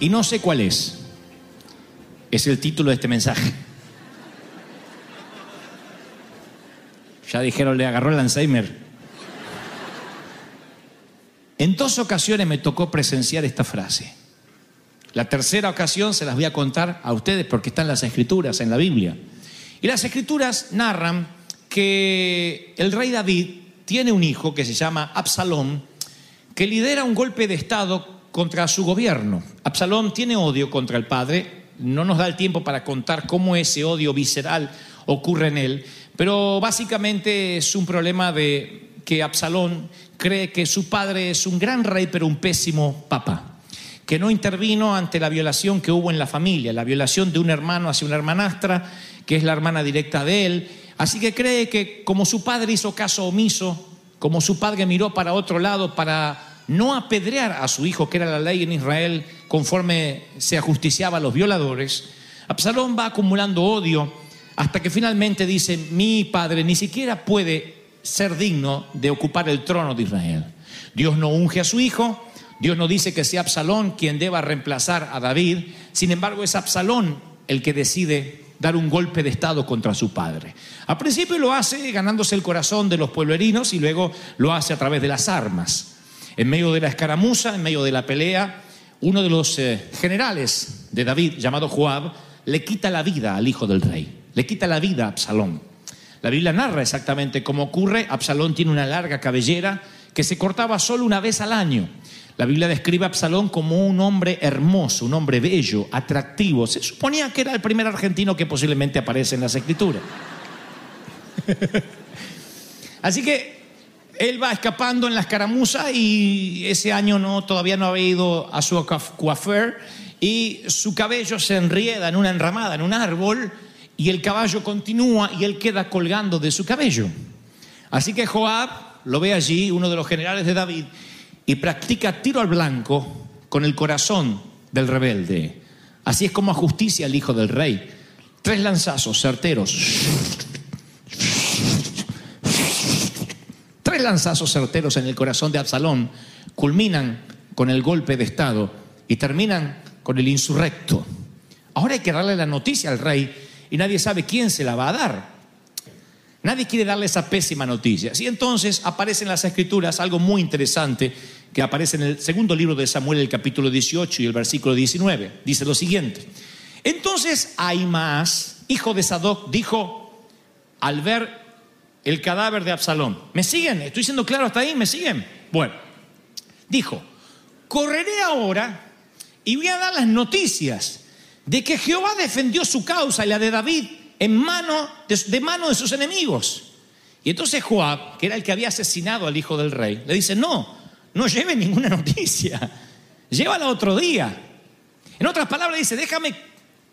y no sé cuál es. Es el título de este mensaje. Ya dijeron, le agarró el Alzheimer. En dos ocasiones me tocó presenciar esta frase. La tercera ocasión se las voy a contar a ustedes porque están las escrituras en la Biblia. Y las escrituras narran que el rey David tiene un hijo que se llama Absalón, que lidera un golpe de Estado contra su gobierno. Absalón tiene odio contra el padre, no nos da el tiempo para contar cómo ese odio visceral ocurre en él, pero básicamente es un problema de que Absalón cree que su padre es un gran rey pero un pésimo papa que no intervino ante la violación que hubo en la familia, la violación de un hermano hacia una hermanastra, que es la hermana directa de él. Así que cree que como su padre hizo caso omiso, como su padre miró para otro lado para no apedrear a su hijo, que era la ley en Israel, conforme se ajusticiaba a los violadores, Absalón va acumulando odio hasta que finalmente dice, mi padre ni siquiera puede ser digno de ocupar el trono de Israel. Dios no unge a su hijo, Dios no dice que sea Absalón quien deba reemplazar a David, sin embargo es Absalón el que decide dar un golpe de Estado contra su padre. Al principio lo hace ganándose el corazón de los pueblerinos y luego lo hace a través de las armas. En medio de la escaramuza, en medio de la pelea, uno de los eh, generales de David, llamado Joab, le quita la vida al hijo del rey, le quita la vida a Absalón. La Biblia narra exactamente cómo ocurre. Absalón tiene una larga cabellera que se cortaba solo una vez al año. La Biblia describe a Absalón como un hombre hermoso, un hombre bello, atractivo. Se suponía que era el primer argentino que posiblemente aparece en las escrituras. Así que él va escapando en la escaramuza y ese año no, todavía no había ido a su coafer y su cabello se enrieda en una enramada, en un árbol y el caballo continúa y él queda colgando de su cabello. Así que Joab lo ve allí, uno de los generales de David, y practica tiro al blanco con el corazón del rebelde. Así es como ajusticia al hijo del rey. Tres lanzazos certeros. Lanzazos certeros en el corazón de Absalón culminan con el golpe de Estado y terminan con el insurrecto. Ahora hay que darle la noticia al rey y nadie sabe quién se la va a dar. Nadie quiere darle esa pésima noticia. Y entonces aparece en las escrituras algo muy interesante que aparece en el segundo libro de Samuel, el capítulo 18 y el versículo 19. Dice lo siguiente. Entonces Ahimaas, hijo de Sadoc, dijo al ver el cadáver de Absalón. ¿Me siguen? ¿Estoy siendo claro hasta ahí? ¿Me siguen? Bueno, dijo, correré ahora y voy a dar las noticias de que Jehová defendió su causa y la de David en mano de, de mano de sus enemigos. Y entonces Joab, que era el que había asesinado al hijo del rey, le dice, no, no lleve ninguna noticia, llévala otro día. En otras palabras dice, déjame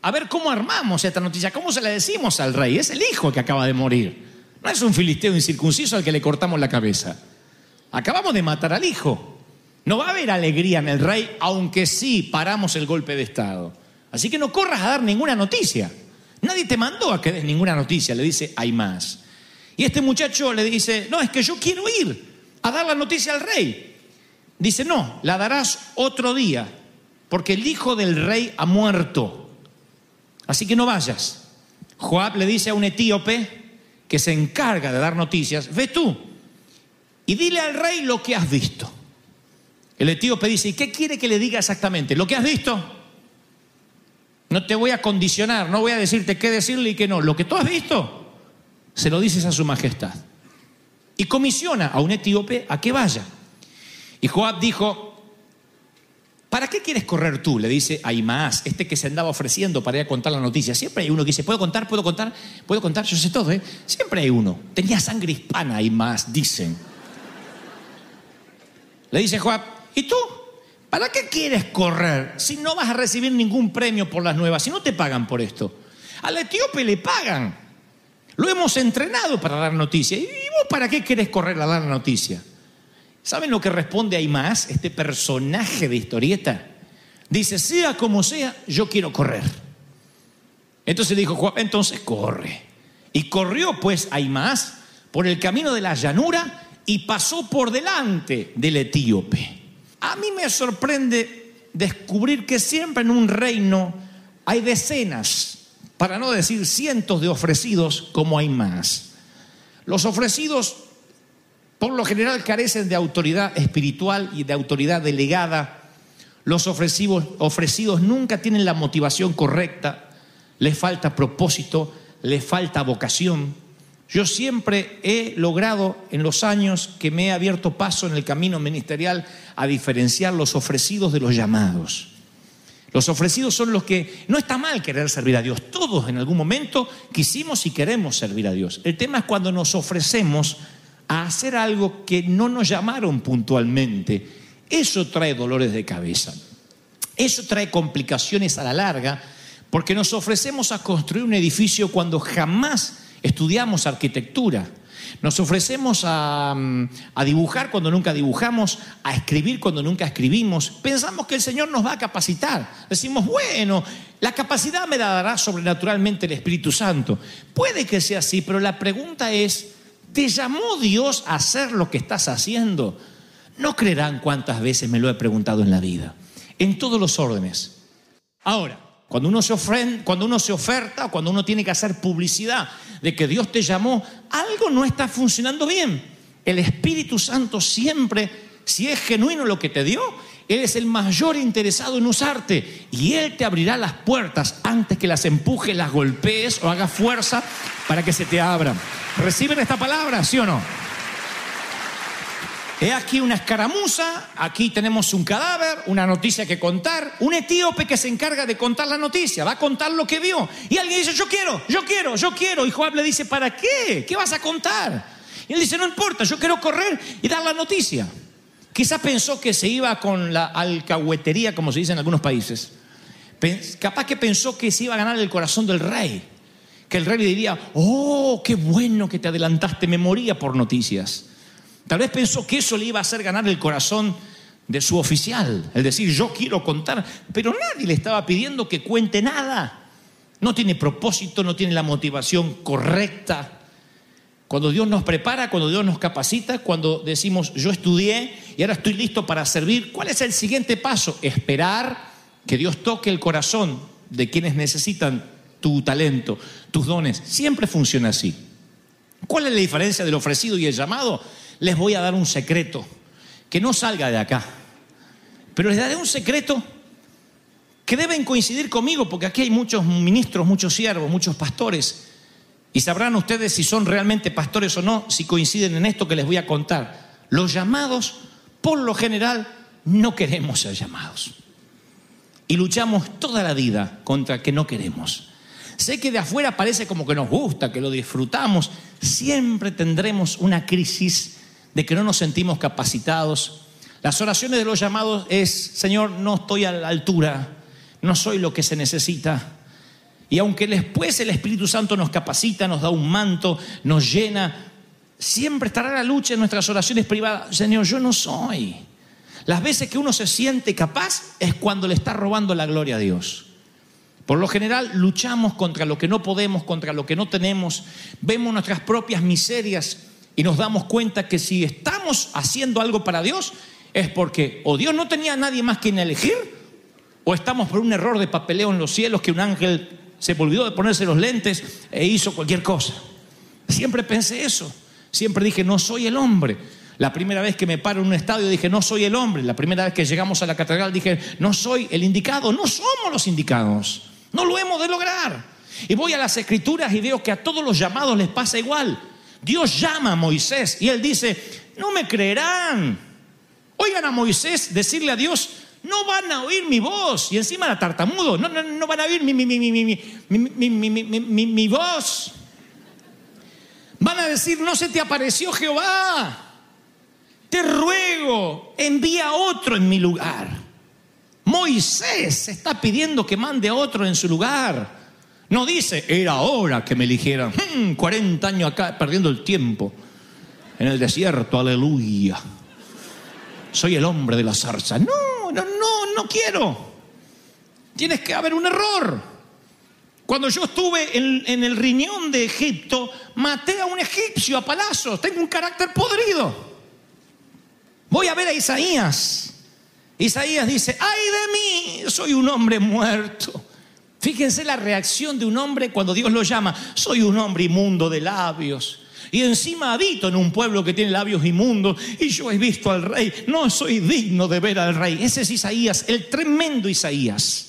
a ver cómo armamos esta noticia, cómo se la decimos al rey. Es el hijo que acaba de morir. No es un filisteo incircunciso al que le cortamos la cabeza. Acabamos de matar al hijo. No va a haber alegría en el rey, aunque sí paramos el golpe de Estado. Así que no corras a dar ninguna noticia. Nadie te mandó a que des ninguna noticia, le dice, hay más. Y este muchacho le dice, no, es que yo quiero ir a dar la noticia al rey. Dice, no, la darás otro día, porque el hijo del rey ha muerto. Así que no vayas. Joab le dice a un etíope que se encarga de dar noticias, ve tú y dile al rey lo que has visto. El etíope dice, ¿y qué quiere que le diga exactamente? ¿Lo que has visto? No te voy a condicionar, no voy a decirte qué decirle y qué no. Lo que tú has visto, se lo dices a su majestad. Y comisiona a un etíope a que vaya. Y Joab dijo, ¿Para qué quieres correr tú? Le dice a Imaás, este que se andaba ofreciendo para ir a contar la noticia. Siempre hay uno que dice, ¿puedo contar? ¿Puedo contar? ¿Puedo contar? Yo sé todo, ¿eh? Siempre hay uno. Tenía sangre hispana Imaás, dicen. Le dice Joab, ¿y tú? ¿Para qué quieres correr si no vas a recibir ningún premio por las nuevas, si no te pagan por esto? Al etíope le pagan. Lo hemos entrenado para dar noticia. ¿Y vos para qué quieres correr a dar noticia? ¿Saben lo que responde ahí más este personaje de historieta? Dice, sea como sea, yo quiero correr. Entonces dijo Juan, entonces corre. Y corrió pues más por el camino de la llanura y pasó por delante del etíope. A mí me sorprende descubrir que siempre en un reino hay decenas, para no decir cientos de ofrecidos como hay más. Los ofrecidos por lo general carecen de autoridad espiritual y de autoridad delegada. Los ofrecidos, ofrecidos nunca tienen la motivación correcta, les falta propósito, les falta vocación. Yo siempre he logrado en los años que me he abierto paso en el camino ministerial a diferenciar los ofrecidos de los llamados. Los ofrecidos son los que no está mal querer servir a Dios. Todos en algún momento quisimos y queremos servir a Dios. El tema es cuando nos ofrecemos a hacer algo que no nos llamaron puntualmente. Eso trae dolores de cabeza. Eso trae complicaciones a la larga porque nos ofrecemos a construir un edificio cuando jamás estudiamos arquitectura. Nos ofrecemos a, a, dibujar cuando nunca dibujamos, a escribir cuando nunca escribimos. Pensamos que el Señor nos va a capacitar. Decimos, bueno, la capacidad me la dará sobrenaturalmente el Espíritu Santo. Puede que sea así, pero la pregunta es, ¿Te llamó Dios a hacer lo que estás haciendo? No creerán cuántas veces me lo he preguntado en la vida, en todos los órdenes. Ahora, cuando uno se ofrenda, cuando uno se oferta, cuando uno tiene que hacer publicidad de que Dios te llamó, algo no está funcionando bien. El Espíritu Santo siempre, si es genuino lo que te dio, Él es el mayor interesado en usarte y Él te abrirá las puertas antes que las empuje, las golpees o hagas fuerza para que se te abran. ¿Reciben esta palabra, sí o no? He aquí una escaramuza, aquí tenemos un cadáver, una noticia que contar, un etíope que se encarga de contar la noticia, va a contar lo que vio. Y alguien dice, yo quiero, yo quiero, yo quiero. Y Joab le dice, ¿para qué? ¿Qué vas a contar? Y él dice, no importa, yo quiero correr y dar la noticia. Quizás pensó que se iba con la alcahuetería, como se dice en algunos países. Capaz que pensó que se iba a ganar el corazón del rey que el rey le diría, oh, qué bueno que te adelantaste, me moría por noticias. Tal vez pensó que eso le iba a hacer ganar el corazón de su oficial, el decir, yo quiero contar, pero nadie le estaba pidiendo que cuente nada. No tiene propósito, no tiene la motivación correcta. Cuando Dios nos prepara, cuando Dios nos capacita, cuando decimos, yo estudié y ahora estoy listo para servir, ¿cuál es el siguiente paso? Esperar que Dios toque el corazón de quienes necesitan tu talento, tus dones. Siempre funciona así. ¿Cuál es la diferencia del ofrecido y el llamado? Les voy a dar un secreto, que no salga de acá. Pero les daré un secreto que deben coincidir conmigo, porque aquí hay muchos ministros, muchos siervos, muchos pastores. Y sabrán ustedes si son realmente pastores o no, si coinciden en esto que les voy a contar. Los llamados, por lo general, no queremos ser llamados. Y luchamos toda la vida contra que no queremos. Sé que de afuera parece como que nos gusta, que lo disfrutamos. Siempre tendremos una crisis de que no nos sentimos capacitados. Las oraciones de los llamados es, Señor, no estoy a la altura, no soy lo que se necesita. Y aunque después el Espíritu Santo nos capacita, nos da un manto, nos llena, siempre estará la lucha en nuestras oraciones privadas. Señor, yo no soy. Las veces que uno se siente capaz es cuando le está robando la gloria a Dios. Por lo general luchamos contra lo que no podemos, contra lo que no tenemos, vemos nuestras propias miserias y nos damos cuenta que si estamos haciendo algo para Dios es porque o Dios no tenía a nadie más quien elegir o estamos por un error de papeleo en los cielos que un ángel se olvidó de ponerse los lentes e hizo cualquier cosa. Siempre pensé eso. Siempre dije, no soy el hombre. La primera vez que me paro en un estadio dije, no soy el hombre. La primera vez que llegamos a la catedral dije, no soy el indicado. No somos los indicados. No lo hemos de lograr. Y voy a las escrituras y veo que a todos los llamados les pasa igual. Dios llama a Moisés y él dice, no me creerán. Oigan a Moisés decirle a Dios, no van a oír mi voz. Y encima la tartamudo, no, no, no van a oír mi, mi, mi, mi, mi, mi, mi, mi, mi, mi, mi voz. Van a decir, no se te apareció Jehová. Te ruego, envía otro en mi lugar. Moisés está pidiendo que mande a otro en su lugar. No dice, era hora que me eligieran. Hmm, 40 años acá perdiendo el tiempo. En el desierto, aleluya. Soy el hombre de la zarza. No, no, no, no quiero. Tienes que haber un error. Cuando yo estuve en, el riñón de Egipto, maté a un egipcio a palazos. Tengo un carácter podrido. Voy a ver a Isaías. Isaías dice, ay de mí, soy un hombre muerto. Fíjense la reacción de un hombre cuando Dios lo llama, soy un hombre inmundo de labios. Y encima habito en un pueblo que tiene labios inmundos y yo he visto al rey, no soy digno de ver al rey. Ese es Isaías, el tremendo Isaías.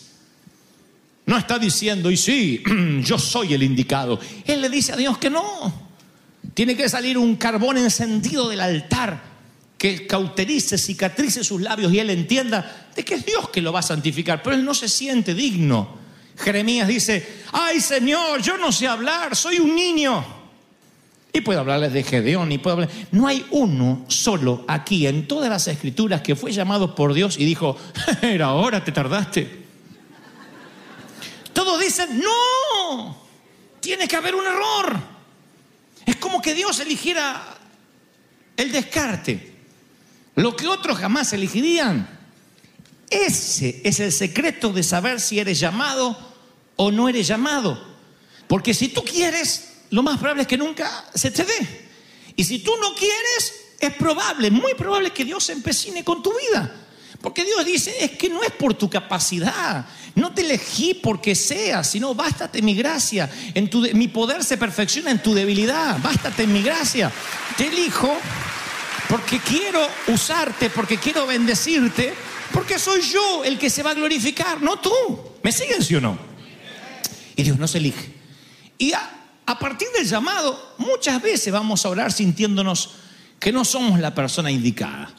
No está diciendo, y sí, yo soy el indicado. Él le dice a Dios que no. Tiene que salir un carbón encendido del altar que cauterice, cicatrice sus labios y él entienda de que es Dios que lo va a santificar, pero él no se siente digno. Jeremías dice, ay Señor, yo no sé hablar, soy un niño. Y puedo hablarles de Gedeón y puedo hablar... No hay uno solo aquí en todas las escrituras que fue llamado por Dios y dijo, era hora, te tardaste. Todos dicen, no, tiene que haber un error. Es como que Dios eligiera el descarte. Lo que otros jamás elegirían. Ese es el secreto de saber si eres llamado o no eres llamado. Porque si tú quieres, lo más probable es que nunca se te dé. Y si tú no quieres, es probable, muy probable que Dios se empecine con tu vida. Porque Dios dice, es que no es por tu capacidad, no te elegí porque seas, sino bástate mi gracia, en tu, mi poder se perfecciona en tu debilidad, bástate mi gracia. Te elijo porque quiero usarte, porque quiero bendecirte, porque soy yo el que se va a glorificar, no tú. ¿Me siguen, sí o no? Y Dios nos elige. Y a, a partir del llamado, muchas veces vamos a orar sintiéndonos que no somos la persona indicada.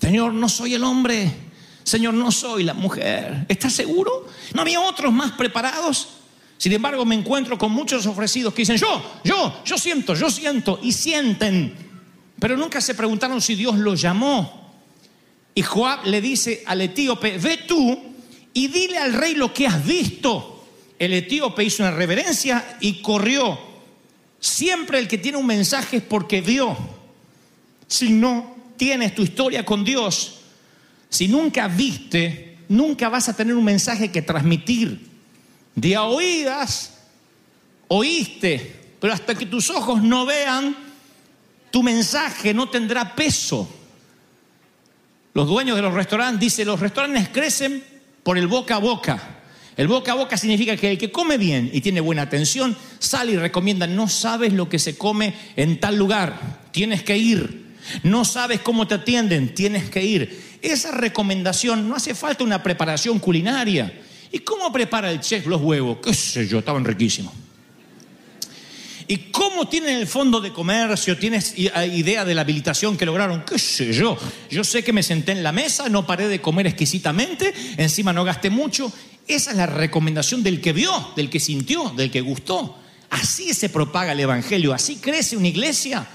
Señor, no soy el hombre. Señor, no soy la mujer. ¿Estás seguro? ¿No había otros más preparados? Sin embargo, me encuentro con muchos ofrecidos que dicen, yo, yo, yo siento, yo siento, y sienten. Pero nunca se preguntaron si Dios los llamó. Y Joab le dice al etíope, ve tú y dile al rey lo que has visto. El etíope hizo una reverencia y corrió. Siempre el que tiene un mensaje es porque vio. Si no tienes tu historia con Dios, si nunca viste, nunca vas a tener un mensaje que transmitir. De a oídas, oíste, pero hasta que tus ojos no vean, tu mensaje no tendrá peso. Los dueños de los restaurantes dicen, los restaurantes crecen por el boca a boca. El boca a boca significa que el que come bien y tiene buena atención sale y recomienda, no sabes lo que se come en tal lugar, tienes que ir. No sabes cómo te atienden, tienes que ir. Esa recomendación no hace falta una preparación culinaria. ¿Y cómo prepara el chef los huevos? ¿Qué sé yo? Estaban riquísimos. ¿Y cómo tienen el fondo de comercio? ¿Tienes idea de la habilitación que lograron? ¿Qué sé yo? Yo sé que me senté en la mesa, no paré de comer exquisitamente, encima no gasté mucho. Esa es la recomendación del que vio, del que sintió, del que gustó. Así se propaga el Evangelio, así crece una iglesia.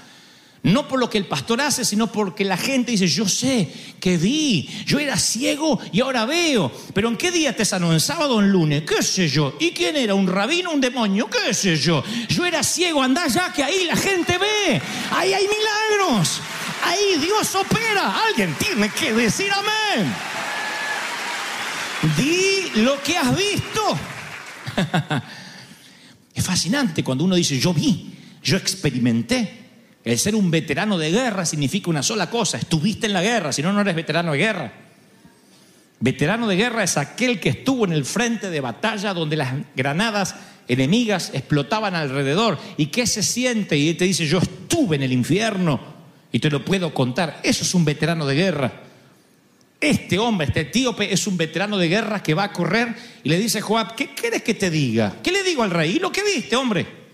No por lo que el pastor hace, sino porque la gente dice, yo sé que vi, yo era ciego y ahora veo. Pero ¿en qué día te sanó? ¿En sábado o en lunes? ¿Qué sé yo? ¿Y quién era? ¿Un rabino un demonio? ¿Qué sé yo? Yo era ciego, andá ya que ahí la gente ve. Ahí hay milagros. Ahí Dios opera. Alguien tiene que decir amén. Di lo que has visto. es fascinante cuando uno dice, yo vi, yo experimenté. El ser un veterano de guerra significa una sola cosa, estuviste en la guerra, si no, no eres veterano de guerra. Veterano de guerra es aquel que estuvo en el frente de batalla donde las granadas enemigas explotaban alrededor. ¿Y qué se siente? Y te dice, yo estuve en el infierno y te lo puedo contar. Eso es un veterano de guerra. Este hombre, este etíope, es un veterano de guerra que va a correr y le dice Joab, ¿qué quieres que te diga? ¿Qué le digo al rey? ¿Y lo que viste, hombre?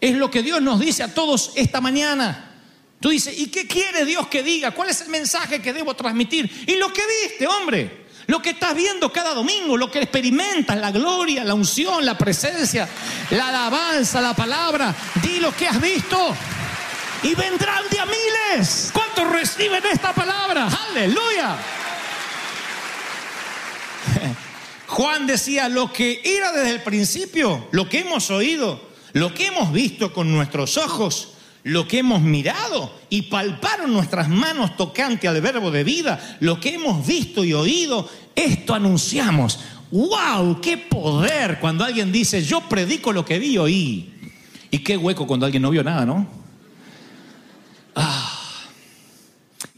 Es lo que Dios nos dice a todos esta mañana. Tú dices, ¿y qué quiere Dios que diga? ¿Cuál es el mensaje que debo transmitir? Y lo que viste, hombre. Lo que estás viendo cada domingo, lo que experimentas, la gloria, la unción, la presencia, la alabanza, la palabra. Di lo que has visto. Y vendrán de a miles. ¿Cuántos reciben esta palabra? Aleluya. Juan decía, lo que era desde el principio, lo que hemos oído, lo que hemos visto con nuestros ojos, lo que hemos mirado y palparon nuestras manos tocante al verbo de vida, lo que hemos visto y oído, esto anunciamos. ¡Wow! ¡Qué poder! Cuando alguien dice, yo predico lo que vi y oí. Y qué hueco cuando alguien no vio nada, ¿no? Ah.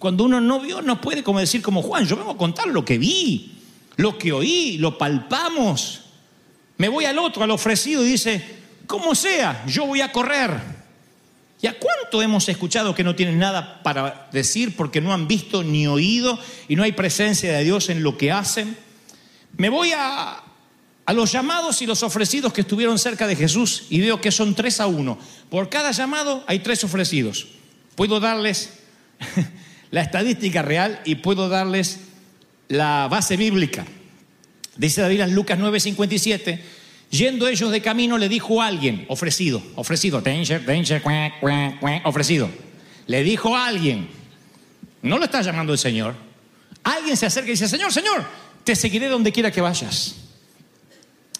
Cuando uno no vio, no puede como decir como Juan, yo vengo a contar lo que vi, lo que oí, lo palpamos. Me voy al otro, al ofrecido, y dice, como sea, yo voy a correr. ¿Y a cuánto hemos escuchado que no tienen nada para decir porque no han visto ni oído y no hay presencia de Dios en lo que hacen? Me voy a, a los llamados y los ofrecidos que estuvieron cerca de Jesús y veo que son tres a uno. Por cada llamado hay tres ofrecidos. Puedo darles la estadística real y puedo darles la base bíblica. Dice David en Lucas 9:57 Yendo ellos de camino, le dijo a alguien, ofrecido, ofrecido, danger, danger, ofrecido. Le dijo a alguien, no lo está llamando el Señor. Alguien se acerca y dice, Señor, Señor, te seguiré donde quiera que vayas.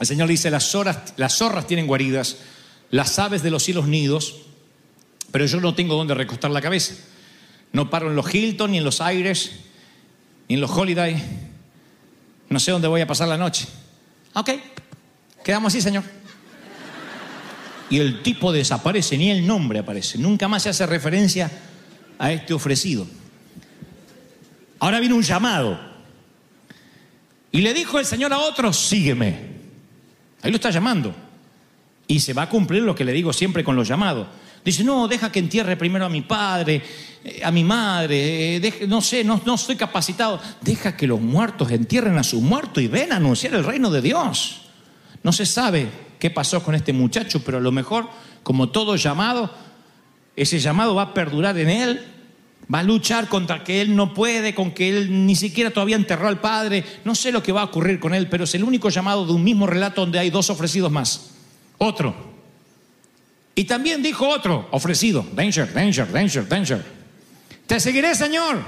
El Señor dice, las, las zorras tienen guaridas, las aves de los cielos nidos, pero yo no tengo donde recostar la cabeza. No paro en los Hilton, ni en los Aires, ni en los Holiday. No sé dónde voy a pasar la noche. Ok, Quedamos así, Señor. Y el tipo desaparece, ni el nombre aparece. Nunca más se hace referencia a este ofrecido. Ahora viene un llamado. Y le dijo el Señor a otro, sígueme. Ahí lo está llamando. Y se va a cumplir lo que le digo siempre con los llamados. Dice, no, deja que entierre primero a mi padre, eh, a mi madre, eh, no sé, no, no estoy capacitado. Deja que los muertos entierren a su muerto y ven a anunciar el reino de Dios. No se sabe qué pasó con este muchacho, pero a lo mejor, como todo llamado, ese llamado va a perdurar en él, va a luchar contra que él no puede, con que él ni siquiera todavía enterró al padre. No sé lo que va a ocurrir con él, pero es el único llamado de un mismo relato donde hay dos ofrecidos más. Otro. Y también dijo otro, ofrecido, danger, danger, danger, danger. Te seguiré, Señor,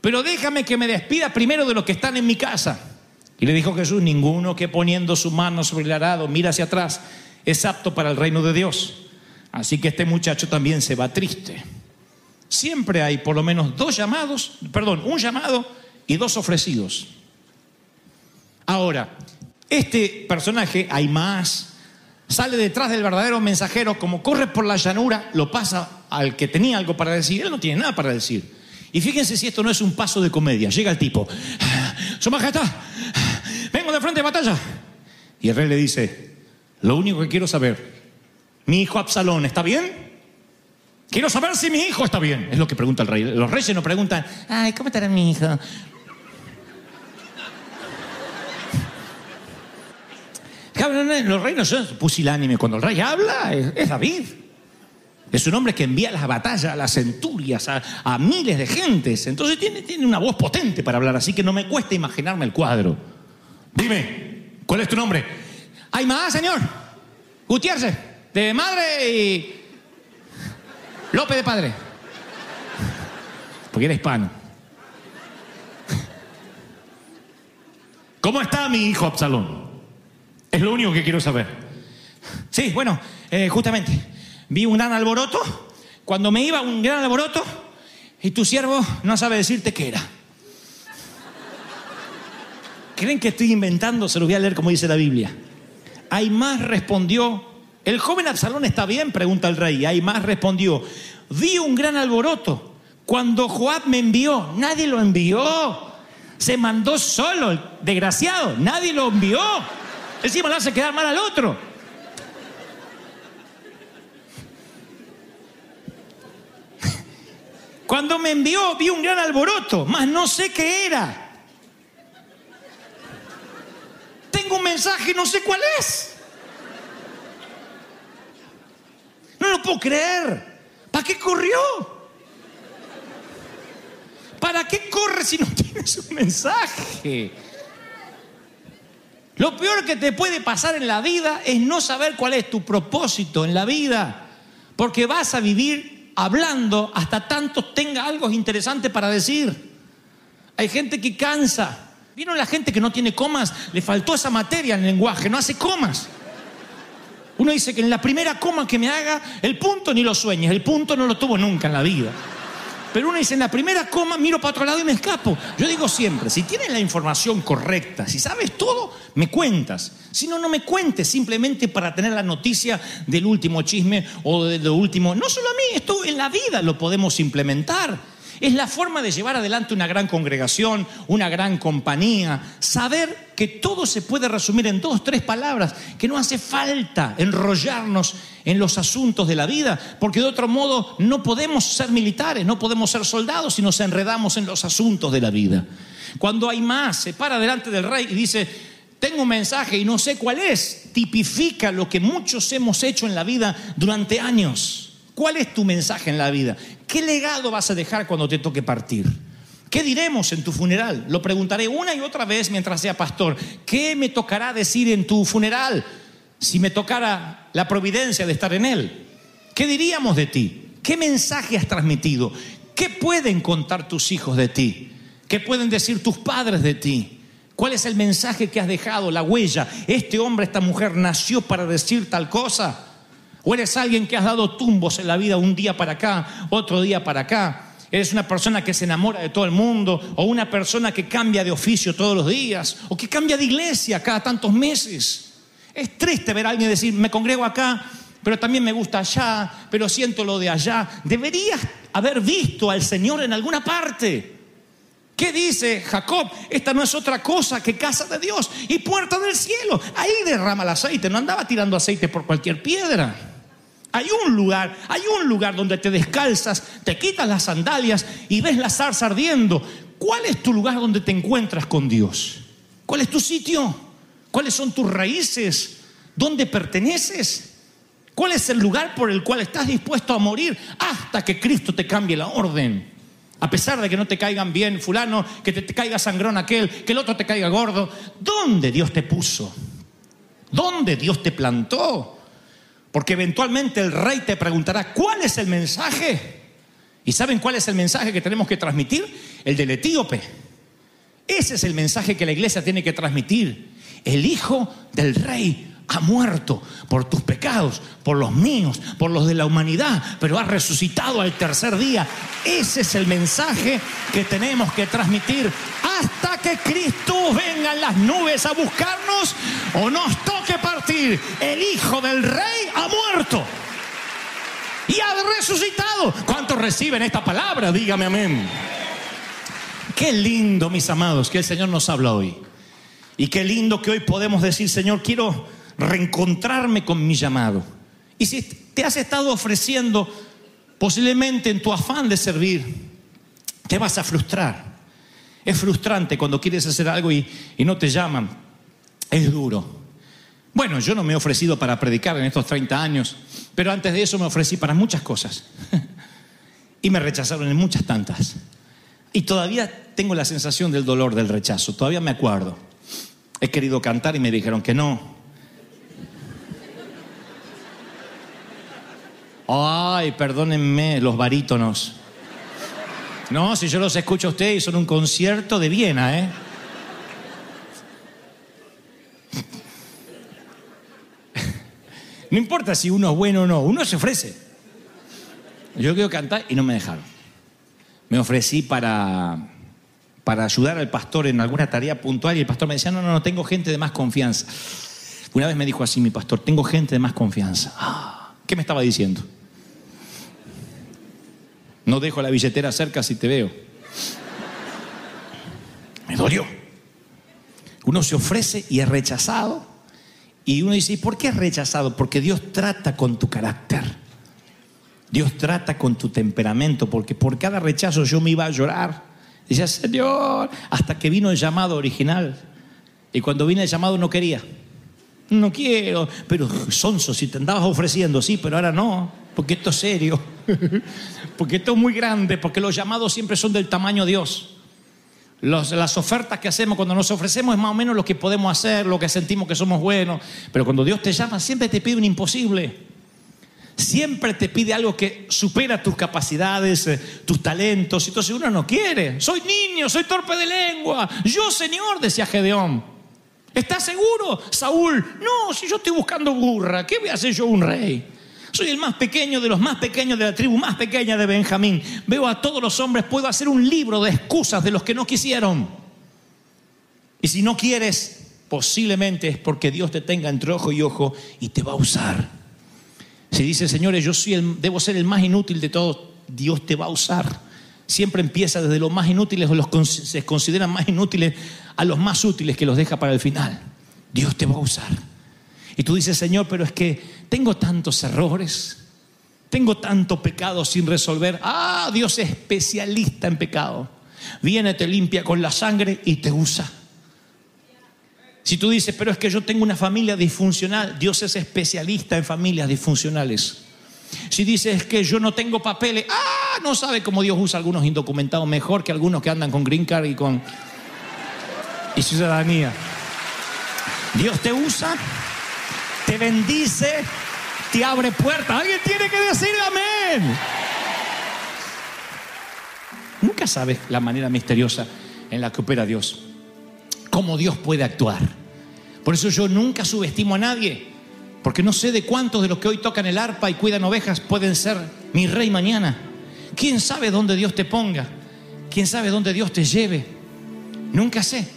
pero déjame que me despida primero de los que están en mi casa. Y le dijo Jesús, ninguno que poniendo su mano sobre el arado mira hacia atrás es apto para el reino de Dios. Así que este muchacho también se va triste. Siempre hay por lo menos dos llamados, perdón, un llamado y dos ofrecidos. Ahora, este personaje, hay más, sale detrás del verdadero mensajero, como corre por la llanura, lo pasa al que tenía algo para decir, él no tiene nada para decir. Y fíjense si esto no es un paso de comedia. Llega el tipo, su majestad, vengo de frente de batalla. Y el rey le dice, lo único que quiero saber, mi hijo Absalón, ¿está bien? Quiero saber si mi hijo está bien. Es lo que pregunta el rey. Los reyes no preguntan, ay, ¿cómo estará mi hijo? Los reyes no son pusilánimes. Cuando el rey habla, es, David. Es un hombre que envía las batallas, a las centurias, a, a miles de gentes. Entonces tiene, tiene una voz potente para hablar, así que no me cuesta imaginarme el cuadro. Dime, ¿cuál es tu nombre? Hay más, señor. Gutiérrez, de madre y López de padre. Porque era hispano. ¿Cómo está mi hijo Absalón? Es lo único que quiero saber. Sí, bueno, eh, justamente. Vi un gran alboroto. Cuando me iba un gran alboroto y tu siervo no sabe decirte qué era. ¿Creen que estoy inventando? Se los voy a leer como dice la Biblia. Hay más respondió. ¿El joven Absalón está bien? Pregunta el rey. Hay más respondió. Vi un gran alboroto. Cuando Joab me envió, nadie lo envió. Se mandó solo, desgraciado. Nadie lo envió. Encima le hace quedar mal al otro. Cuando me envió vi un gran alboroto, mas no sé qué era. Un mensaje, no sé cuál es. No lo puedo creer. ¿Para qué corrió? ¿Para qué corre si no tienes un mensaje? Lo peor que te puede pasar en la vida es no saber cuál es tu propósito en la vida, porque vas a vivir hablando hasta tanto tenga algo interesante para decir. Hay gente que cansa. ¿Vieron la gente que no tiene comas? Le faltó esa materia en el lenguaje, no hace comas. Uno dice que en la primera coma que me haga, el punto ni lo sueñes, el punto no lo tuvo nunca en la vida. Pero uno dice, en la primera coma miro para otro lado y me escapo. Yo digo siempre, si tienes la información correcta, si sabes todo, me cuentas. Si no, no me cuentes simplemente para tener la noticia del último chisme o de lo último. No solo a mí, esto en la vida lo podemos implementar. Es la forma de llevar adelante una gran congregación, una gran compañía. Saber que todo se puede resumir en dos, tres palabras, que no hace falta enrollarnos en los asuntos de la vida, porque de otro modo no podemos ser militares, no podemos ser soldados si nos enredamos en los asuntos de la vida. Cuando hay más, se para delante del rey y dice, tengo un mensaje y no sé cuál es, tipifica lo que muchos hemos hecho en la vida durante años. ¿Cuál es tu mensaje en la vida? ¿Qué legado vas a dejar cuando te toque partir? ¿Qué diremos en tu funeral? Lo preguntaré una y otra vez mientras sea pastor. ¿Qué me tocará decir en tu funeral si me tocara la providencia de estar en él? ¿Qué diríamos de ti? ¿Qué mensaje has transmitido? ¿Qué pueden contar tus hijos de ti? ¿Qué pueden decir tus padres de ti? ¿Cuál es el mensaje que has dejado, la huella? Este hombre, esta mujer nació para decir tal cosa. O eres alguien que has dado tumbos en la vida un día para acá, otro día para acá. Eres una persona que se enamora de todo el mundo, o una persona que cambia de oficio todos los días, o que cambia de iglesia cada tantos meses. Es triste ver a alguien decir, me congrego acá, pero también me gusta allá, pero siento lo de allá. Deberías haber visto al Señor en alguna parte. ¿Qué dice Jacob? Esta no es otra cosa que casa de Dios y puerta del cielo. Ahí derrama el aceite, no andaba tirando aceite por cualquier piedra. Hay un lugar, hay un lugar donde te descalzas, te quitas las sandalias y ves la zarza ardiendo. ¿Cuál es tu lugar donde te encuentras con Dios? ¿Cuál es tu sitio? ¿Cuáles son tus raíces? ¿Dónde perteneces? ¿Cuál es el lugar por el cual estás dispuesto a morir hasta que Cristo te cambie la orden? A pesar de que no te caigan bien fulano, que te, caiga sangrón aquel, que el otro te caiga gordo. ¿Dónde Dios te puso? ¿Dónde Dios te plantó? Porque eventualmente el rey te preguntará, ¿cuál es el mensaje? ¿Y saben cuál es el mensaje que tenemos que transmitir? El del etíope. Ese es el mensaje que la iglesia tiene que transmitir. El hijo del rey ha muerto por tus pecados, por los míos, por los de la humanidad, pero ha resucitado al tercer día. Ese es el mensaje que tenemos que transmitir hasta que Cristo venga en las nubes a buscarnos o nos toque partir. El Hijo del Rey ha muerto y ha resucitado. ¿Cuántos reciben esta palabra? Dígame amén. Qué lindo, mis amados, que el Señor nos habla hoy. Y qué lindo que hoy podemos decir, Señor, quiero reencontrarme con mi llamado. Y si te has estado ofreciendo, posiblemente en tu afán de servir, te vas a frustrar. Es frustrante cuando quieres hacer algo y, y no te llaman. Es duro. Bueno, yo no me he ofrecido para predicar en estos 30 años, pero antes de eso me ofrecí para muchas cosas. y me rechazaron en muchas tantas. Y todavía tengo la sensación del dolor del rechazo, todavía me acuerdo. He querido cantar y me dijeron que no, Ay, perdónenme los barítonos. No, si yo los escucho a ustedes son un concierto de Viena, ¿eh? No importa si uno es bueno o no, uno se ofrece. Yo quiero cantar y no me dejaron. Me ofrecí para, para ayudar al pastor en alguna tarea puntual y el pastor me decía, no, no, no, tengo gente de más confianza. Una vez me dijo así mi pastor, tengo gente de más confianza. Ah, ¿Qué me estaba diciendo? No dejo la billetera cerca si te veo. me dolió. Uno se ofrece y es rechazado. Y uno dice, ¿y por qué es rechazado? Porque Dios trata con tu carácter. Dios trata con tu temperamento, porque por cada rechazo yo me iba a llorar. Decía, Señor, hasta que vino el llamado original. Y cuando vino el llamado no quería. No quiero, pero sonso, si te andabas ofreciendo, sí, pero ahora no, porque esto es serio, porque esto es muy grande, porque los llamados siempre son del tamaño de Dios. Las ofertas que hacemos cuando nos ofrecemos es más o menos lo que podemos hacer, lo que sentimos que somos buenos, pero cuando Dios te llama siempre te pide un imposible. Siempre te pide algo que supera tus capacidades, eh, tus talentos. Entonces uno no quiere. Soy niño, soy torpe de lengua. Yo, Señor, decía Gedeón. ¿Estás seguro, Saúl? No, si yo estoy buscando burra, ¿qué voy a hacer yo un rey? Soy el más pequeño de los más pequeños de la tribu más pequeña de Benjamín. Veo a todos los hombres, puedo hacer un libro de excusas de los que no quisieron. Y si no quieres, posiblemente es porque Dios te tenga entre ojo y ojo y te va a usar. Si dice, señores, yo soy el- debo ser el más inútil de todos, Dios te va a usar. Siempre empieza desde los más inútiles o los con- se consideran más inútiles a los más útiles que los deja para el final. Dios te va a usar. Y tú dices, Señor, pero es que tengo tantos errores, tengo tanto pecado sin resolver. Ah, Dios es especialista en pecado. Viene, te limpia con la sangre y te usa. Si tú dices, pero es que yo tengo una familia disfuncional, Dios es especialista en familias disfuncionales. Si dices que yo no tengo papeles, ah, no sabe cómo Dios usa a algunos indocumentados mejor que algunos que andan con green card y con y ciudadanía. Dios te usa, te bendice, te abre puertas. Alguien tiene que decir amén. Nunca sabes la manera misteriosa en la que opera Dios cómo Dios puede actuar. Por eso yo nunca subestimo a nadie, porque no sé de cuántos de los que hoy tocan el arpa y cuidan ovejas pueden ser mi rey mañana. ¿Quién sabe dónde Dios te ponga? ¿Quién sabe dónde Dios te lleve? Nunca sé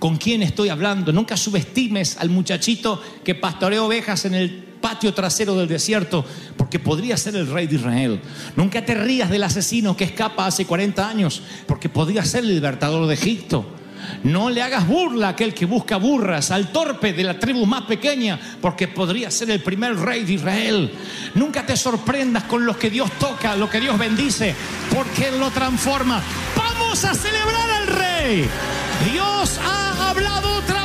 con quién estoy hablando. Nunca subestimes al muchachito que pastorea ovejas en el patio trasero del desierto, porque podría ser el rey de Israel. Nunca te rías del asesino que escapa hace 40 años, porque podría ser el libertador de Egipto. No le hagas burla a aquel que busca burras, al torpe de la tribu más pequeña, porque podría ser el primer rey de Israel. Nunca te sorprendas con lo que Dios toca, lo que Dios bendice, porque Él lo transforma. Vamos a celebrar al rey. Dios ha hablado otra